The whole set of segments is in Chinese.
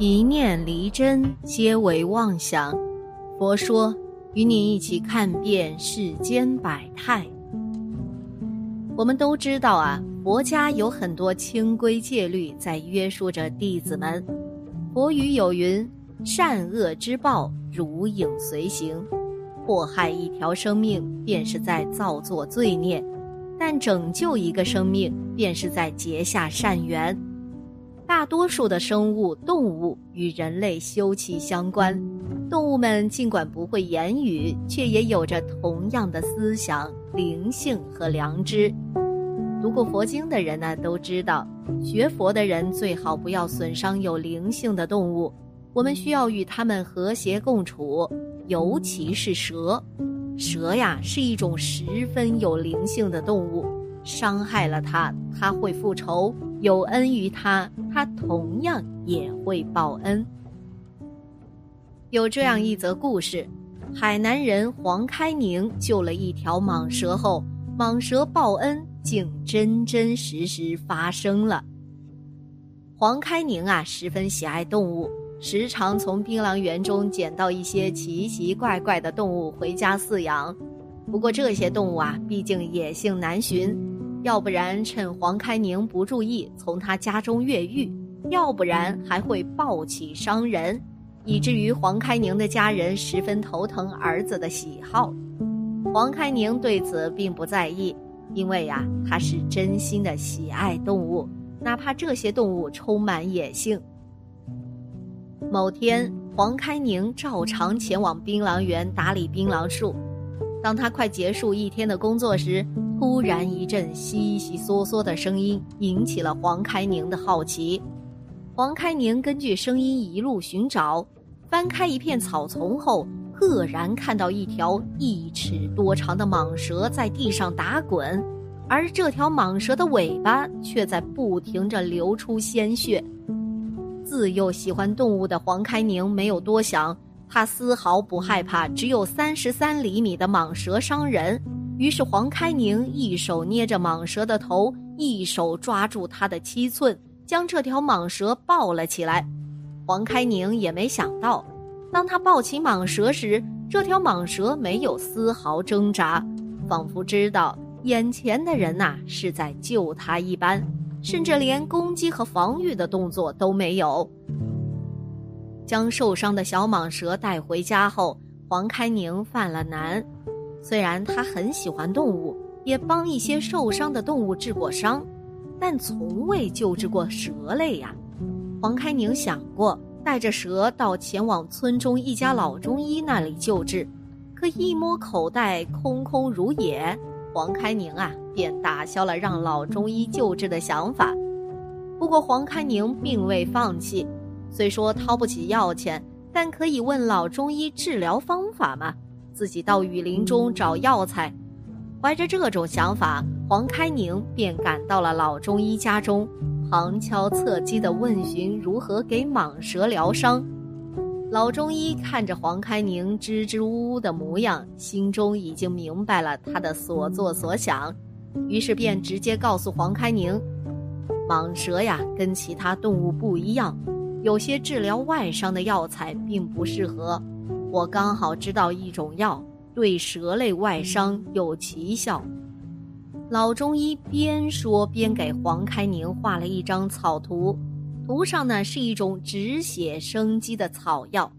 一念离真，皆为妄想。佛说，与你一起看遍世间百态。我们都知道啊，佛家有很多清规戒律在约束着弟子们。佛语有云：“善恶之报，如影随形。”祸害一条生命，便是在造作罪孽；但拯救一个生命，便是在结下善缘。大多数的生物、动物与人类休戚相关，动物们尽管不会言语，却也有着同样的思想、灵性和良知。读过佛经的人呢，都知道，学佛的人最好不要损伤有灵性的动物，我们需要与它们和谐共处，尤其是蛇。蛇呀，是一种十分有灵性的动物，伤害了它，它会复仇。有恩于他，他同样也会报恩。有这样一则故事：海南人黄开宁救了一条蟒蛇后，蟒蛇报恩竟真真实实发生了。黄开宁啊，十分喜爱动物，时常从槟榔园中捡到一些奇奇怪怪的动物回家饲养。不过这些动物啊，毕竟野性难寻。要不然趁黄开宁不注意从他家中越狱，要不然还会暴起伤人，以至于黄开宁的家人十分头疼儿子的喜好。黄开宁对此并不在意，因为呀，他是真心的喜爱动物，哪怕这些动物充满野性。某天，黄开宁照常前往槟榔园打理槟榔树，当他快结束一天的工作时。突然一阵悉悉嗦嗦的声音引起了黄开宁的好奇。黄开宁根据声音一路寻找，翻开一片草丛后，赫然看到一条一尺多长的蟒蛇在地上打滚，而这条蟒蛇的尾巴却在不停着流出鲜血。自幼喜欢动物的黄开宁没有多想，他丝毫不害怕只有三十三厘米的蟒蛇伤人。于是，黄开宁一手捏着蟒蛇的头，一手抓住它的七寸，将这条蟒蛇抱了起来。黄开宁也没想到，当他抱起蟒蛇时，这条蟒蛇没有丝毫挣扎，仿佛知道眼前的人呐是在救他一般，甚至连攻击和防御的动作都没有。将受伤的小蟒蛇带回家后，黄开宁犯了难。虽然他很喜欢动物，也帮一些受伤的动物治过伤，但从未救治过蛇类呀。黄开宁想过带着蛇到前往村中一家老中医那里救治，可一摸口袋空空如也，黄开宁啊便打消了让老中医救治的想法。不过黄开宁并未放弃，虽说掏不起药钱，但可以问老中医治疗方法嘛。自己到雨林中找药材，怀着这种想法，黄开宁便赶到了老中医家中，旁敲侧击地问询如何给蟒蛇疗伤。老中医看着黄开宁支支吾吾的模样，心中已经明白了他的所作所想，于是便直接告诉黄开宁：“蟒蛇呀，跟其他动物不一样，有些治疗外伤的药材并不适合。”我刚好知道一种药对蛇类外伤有奇效。老中医边说边给黄开宁画了一张草图，图上呢是一种止血生肌的草药。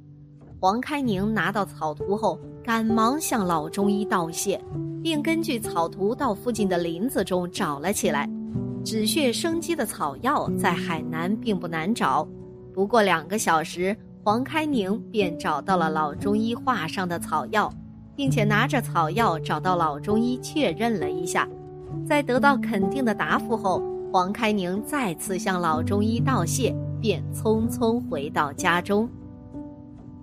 黄开宁拿到草图后，赶忙向老中医道谢，并根据草图到附近的林子中找了起来。止血生肌的草药在海南并不难找，不过两个小时。黄开宁便找到了老中医画上的草药，并且拿着草药找到老中医确认了一下，在得到肯定的答复后，黄开宁再次向老中医道谢，便匆匆回到家中。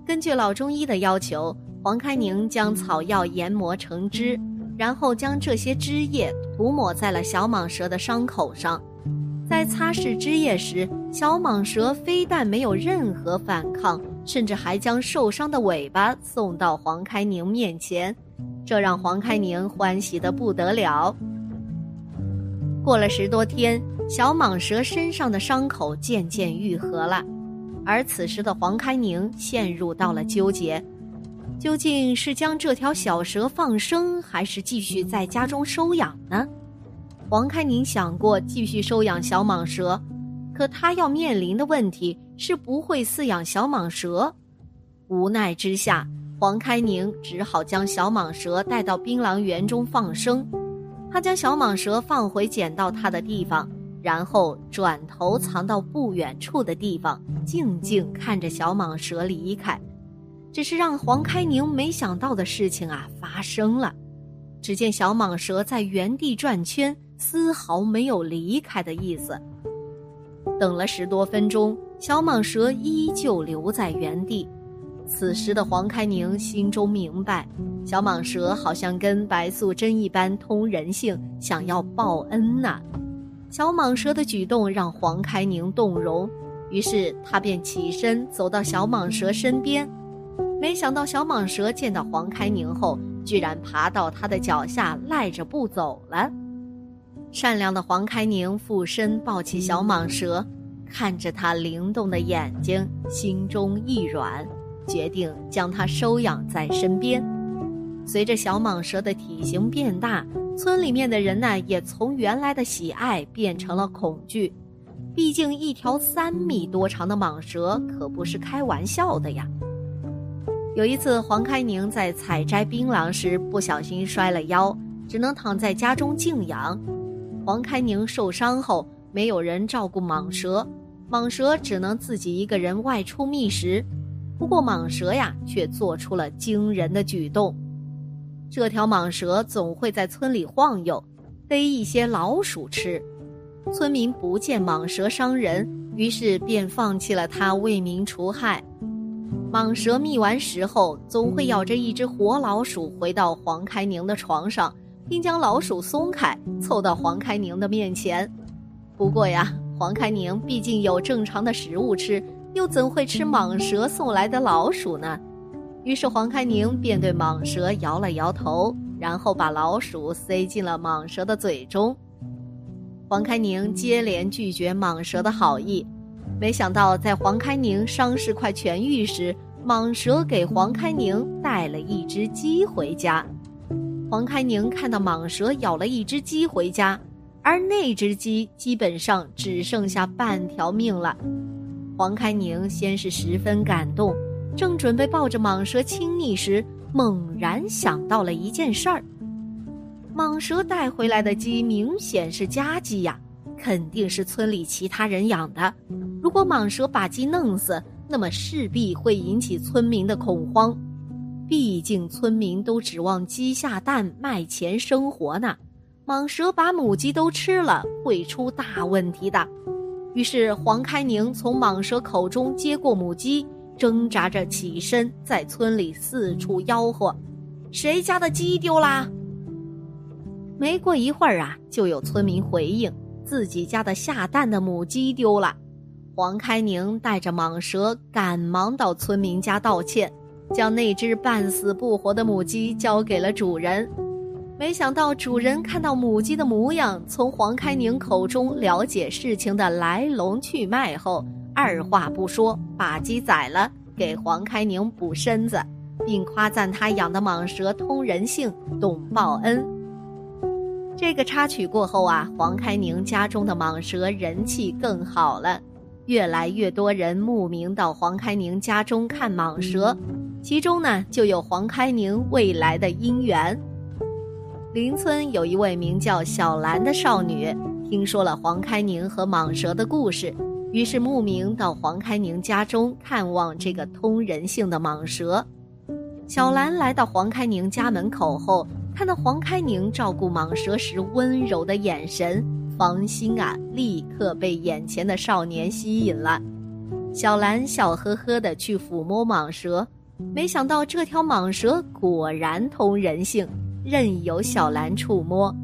根据老中医的要求，黄开宁将草药研磨成汁，然后将这些汁液涂抹在了小蟒蛇的伤口上。在擦拭汁液时，小蟒蛇非但没有任何反抗，甚至还将受伤的尾巴送到黄开宁面前，这让黄开宁欢喜的不得了。过了十多天，小蟒蛇身上的伤口渐渐愈合了。而此时的黄开宁陷入到了纠结，究竟是将这条小蛇放生，还是继续在家中收养呢？黄开宁想过继续收养小蟒蛇，可他要面临的问题是不会饲养小蟒蛇。无奈之下，黄开宁只好将小蟒蛇带到槟榔园中放生。他将小蟒蛇放回捡到它的地方。然后转头藏到不远处的地方，静静看着小蟒蛇离开。只是让黄开宁没想到的事情啊发生了。只见小蟒蛇在原地转圈，丝毫没有离开的意思。等了十多分钟，小蟒蛇依旧留在原地。此时的黄开宁心中明白，小蟒蛇好像跟白素贞一般通人性，想要报恩呐。小蟒蛇的举动让黄开宁动容，于是他便起身走到小蟒蛇身边。没想到小蟒蛇见到黄开宁后，居然爬到他的脚下赖着不走了。善良的黄开宁俯身抱起小蟒蛇，看着它灵动的眼睛，心中一软，决定将它收养在身边。随着小蟒蛇的体型变大。村里面的人呢，也从原来的喜爱变成了恐惧，毕竟一条三米多长的蟒蛇可不是开玩笑的呀。有一次，黄开宁在采摘槟榔时不小心摔了腰，只能躺在家中静养。黄开宁受伤后，没有人照顾蟒蛇，蟒蛇只能自己一个人外出觅食。不过，蟒蛇呀，却做出了惊人的举动。这条蟒蛇总会在村里晃悠，逮一些老鼠吃。村民不见蟒蛇伤人，于是便放弃了它，为民除害。蟒蛇觅完食后，总会咬着一只活老鼠回到黄开宁的床上，并将老鼠松开，凑到黄开宁的面前。不过呀，黄开宁毕竟有正常的食物吃，又怎会吃蟒蛇送来的老鼠呢？于是黄开宁便对蟒蛇摇了摇头，然后把老鼠塞进了蟒蛇的嘴中。黄开宁接连拒绝蟒蛇的好意，没想到在黄开宁伤势快痊愈时，蟒蛇给黄开宁带了一只鸡回家。黄开宁看到蟒蛇咬了一只鸡回家，而那只鸡基本上只剩下半条命了。黄开宁先是十分感动。正准备抱着蟒蛇亲昵时，猛然想到了一件事儿：蟒蛇带回来的鸡明显是家鸡呀，肯定是村里其他人养的。如果蟒蛇把鸡弄死，那么势必会引起村民的恐慌。毕竟村民都指望鸡下蛋卖钱生活呢，蟒蛇把母鸡都吃了，会出大问题的。于是黄开宁从蟒蛇口中接过母鸡。挣扎着起身，在村里四处吆喝：“谁家的鸡丢啦？”没过一会儿啊，就有村民回应：“自己家的下蛋的母鸡丢了。”黄开宁带着蟒蛇赶忙到村民家道歉，将那只半死不活的母鸡交给了主人。没想到主人看到母鸡的模样，从黄开宁口中了解事情的来龙去脉后。二话不说，把鸡宰了，给黄开宁补身子，并夸赞他养的蟒蛇通人性，懂报恩。这个插曲过后啊，黄开宁家中的蟒蛇人气更好了，越来越多人慕名到黄开宁家中看蟒蛇，其中呢就有黄开宁未来的姻缘。邻村有一位名叫小兰的少女，听说了黄开宁和蟒蛇的故事。于是慕名到黄开宁家中看望这个通人性的蟒蛇。小兰来到黄开宁家门口后，看到黄开宁照顾蟒蛇时温柔的眼神，芳心啊立刻被眼前的少年吸引了。小兰笑呵呵的去抚摸蟒蛇，没想到这条蟒蛇果然通人性，任由小兰触摸。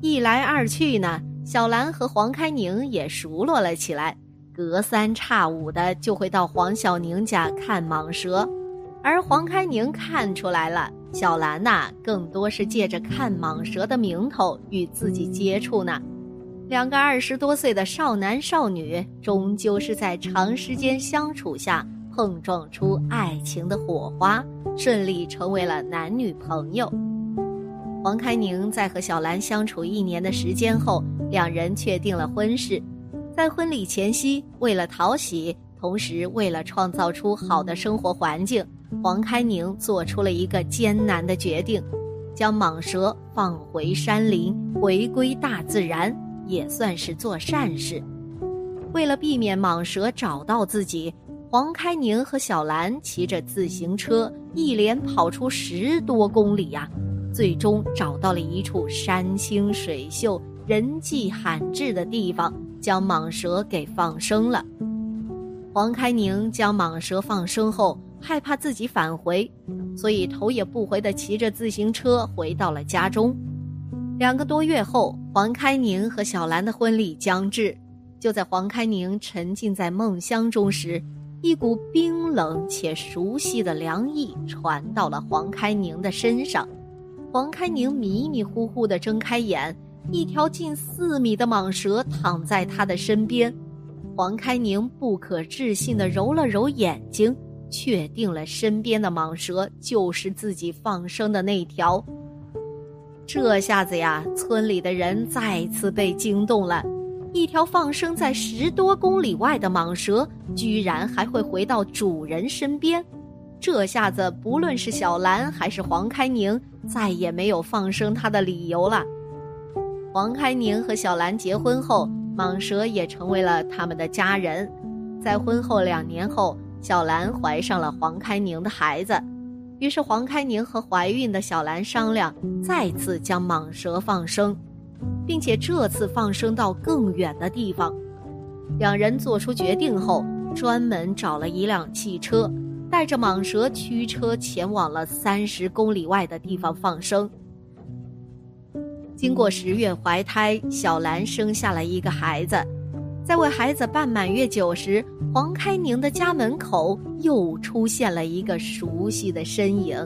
一来二去呢，小兰和黄开宁也熟络了起来，隔三差五的就会到黄小宁家看蟒蛇，而黄开宁看出来了，小兰呐更多是借着看蟒蛇的名头与自己接触呢。两个二十多岁的少男少女，终究是在长时间相处下碰撞出爱情的火花，顺利成为了男女朋友。黄开宁在和小兰相处一年的时间后，两人确定了婚事。在婚礼前夕，为了讨喜，同时为了创造出好的生活环境，黄开宁做出了一个艰难的决定，将蟒蛇放回山林，回归大自然。也算是做善事。为了避免蟒蛇找到自己，黄开宁和小兰骑着自行车一连跑出十多公里呀，最终找到了一处山清水秀、人迹罕至的地方，将蟒蛇给放生了。黄开宁将蟒蛇放生后，害怕自己返回，所以头也不回地骑着自行车回到了家中。两个多月后，黄开宁和小兰的婚礼将至。就在黄开宁沉浸在梦乡中时，一股冰冷且熟悉的凉意传到了黄开宁的身上。黄开宁迷迷糊糊地睁开眼，一条近四米的蟒蛇躺在他的身边。黄开宁不可置信地揉了揉眼睛，确定了身边的蟒蛇就是自己放生的那条。这下子呀，村里的人再次被惊动了。一条放生在十多公里外的蟒蛇，居然还会回到主人身边。这下子，不论是小兰还是黄开宁，再也没有放生它的理由了。黄开宁和小兰结婚后，蟒蛇也成为了他们的家人。在婚后两年后，小兰怀上了黄开宁的孩子。于是，黄开宁和怀孕的小兰商量，再次将蟒蛇放生，并且这次放生到更远的地方。两人做出决定后，专门找了一辆汽车，带着蟒蛇驱车前往了三十公里外的地方放生。经过十月怀胎，小兰生下了一个孩子。在为孩子办满月酒时，黄开宁的家门口又出现了一个熟悉的身影。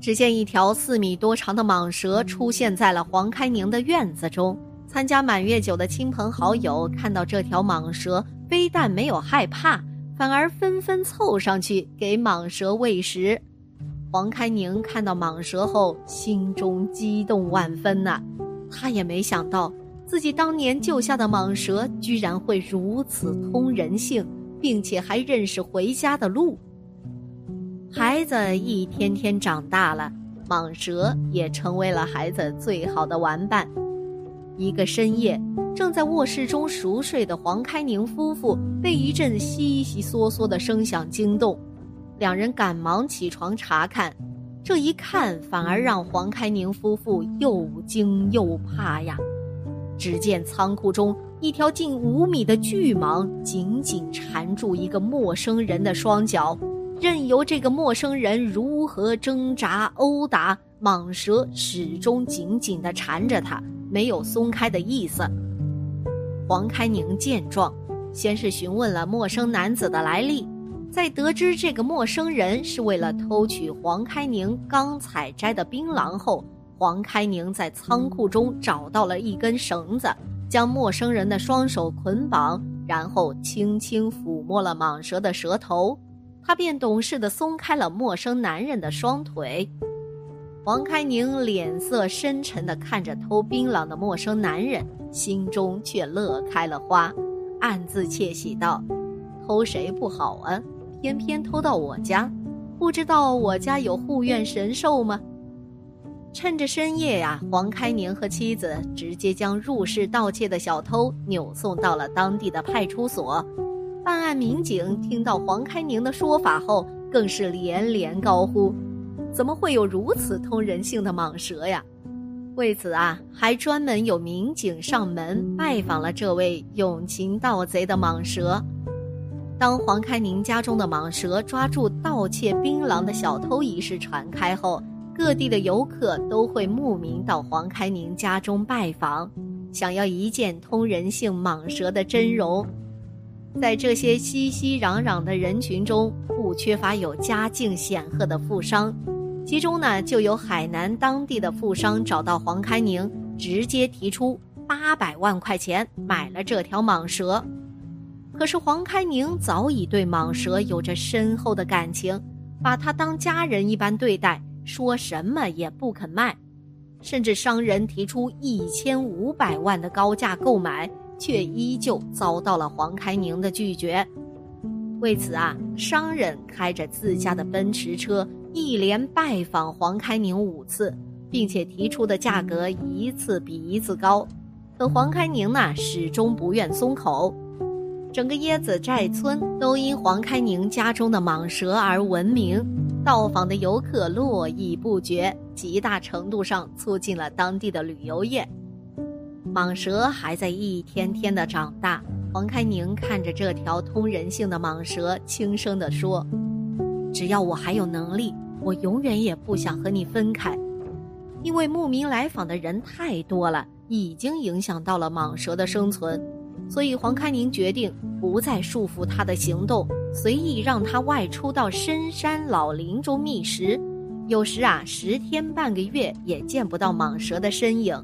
只见一条四米多长的蟒蛇出现在了黄开宁的院子中。参加满月酒的亲朋好友看到这条蟒蛇，非但没有害怕，反而纷纷凑上去给蟒蛇喂食。黄开宁看到蟒蛇后，心中激动万分呐，他也没想到。自己当年救下的蟒蛇居然会如此通人性，并且还认识回家的路。孩子一天天长大了，蟒蛇也成为了孩子最好的玩伴。一个深夜，正在卧室中熟睡的黄开宁夫妇被一阵悉悉嗦嗦的声响惊动，两人赶忙起床查看，这一看反而让黄开宁夫妇又惊又怕呀。只见仓库中一条近五米的巨蟒紧紧缠住一个陌生人的双脚，任由这个陌生人如何挣扎殴打，蟒蛇始终紧紧地缠着他，没有松开的意思。黄开宁见状，先是询问了陌生男子的来历，在得知这个陌生人是为了偷取黄开宁刚采摘的槟榔后。黄开宁在仓库中找到了一根绳子，将陌生人的双手捆绑，然后轻轻抚摸了蟒蛇的舌头，他便懂事地松开了陌生男人的双腿。黄开宁脸色深沉地看着偷槟榔的陌生男人，心中却乐开了花，暗自窃喜道：“偷谁不好啊？偏偏偷到我家，不知道我家有护院神兽吗？”趁着深夜呀，黄开宁和妻子直接将入室盗窃的小偷扭送到了当地的派出所。办案民警听到黄开宁的说法后，更是连连高呼：“怎么会有如此通人性的蟒蛇呀？”为此啊，还专门有民警上门拜访了这位永情盗贼的蟒蛇。当黄开宁家中的蟒蛇抓住盗窃槟榔的小偷一事传开后，各地的游客都会慕名到黄开宁家中拜访，想要一见通人性蟒蛇的真容。在这些熙熙攘攘的人群中，不缺乏有家境显赫的富商，其中呢就有海南当地的富商找到黄开宁，直接提出八百万块钱买了这条蟒蛇。可是黄开宁早已对蟒蛇有着深厚的感情，把它当家人一般对待，说什么也不肯卖，甚至商人提出一千五百万的高价购买。却依旧遭到了黄开宁的拒绝。为此啊，商人开着自家的奔驰车，一连拜访黄开宁五次，并且提出的价格一次比一次高。可黄开宁呢，始终不愿松口。整个椰子寨村都因黄开宁家中的蟒蛇而闻名，到访的游客络绎不绝，极大程度上促进了当地的旅游业。蟒蛇还在一天天的长大。黄开宁看着这条通人性的蟒蛇，轻声地说：“只要我还有能力，我永远也不想和你分开。因为慕名来访的人太多了，已经影响到了蟒蛇的生存，所以黄开宁决定不再束缚它的行动，随意让它外出到深山老林中觅食。有时啊，十天半个月也见不到蟒蛇的身影。”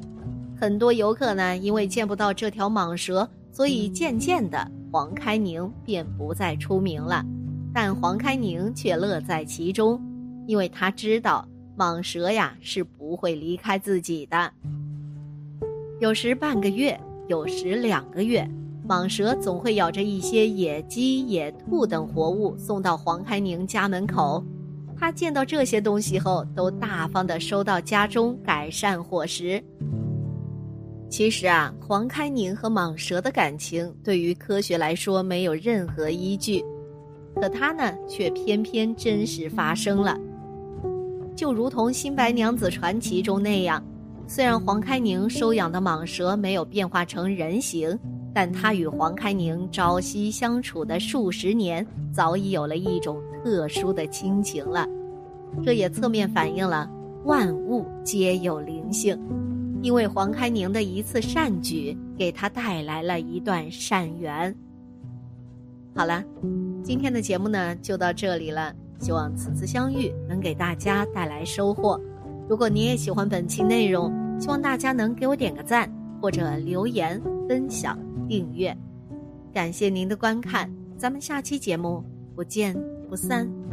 很多游客呢，因为见不到这条蟒蛇，所以渐渐的，黄开宁便不再出名了。但黄开宁却乐在其中，因为他知道蟒蛇呀是不会离开自己的。有时半个月，有时两个月，蟒蛇总会咬着一些野鸡、野兔等活物送到黄开宁家门口。他见到这些东西后，都大方的收到家中，改善伙食。其实啊，黄开宁和蟒蛇的感情对于科学来说没有任何依据，可它呢却偏偏真实发生了。就如同《新白娘子传奇》中那样，虽然黄开宁收养的蟒蛇没有变化成人形，但它与黄开宁朝夕相处的数十年，早已有了一种特殊的亲情了。这也侧面反映了万物皆有灵性。因为黄开宁的一次善举，给他带来了一段善缘。好了，今天的节目呢就到这里了。希望此次相遇能给大家带来收获。如果你也喜欢本期内容，希望大家能给我点个赞，或者留言、分享、订阅。感谢您的观看，咱们下期节目不见不散。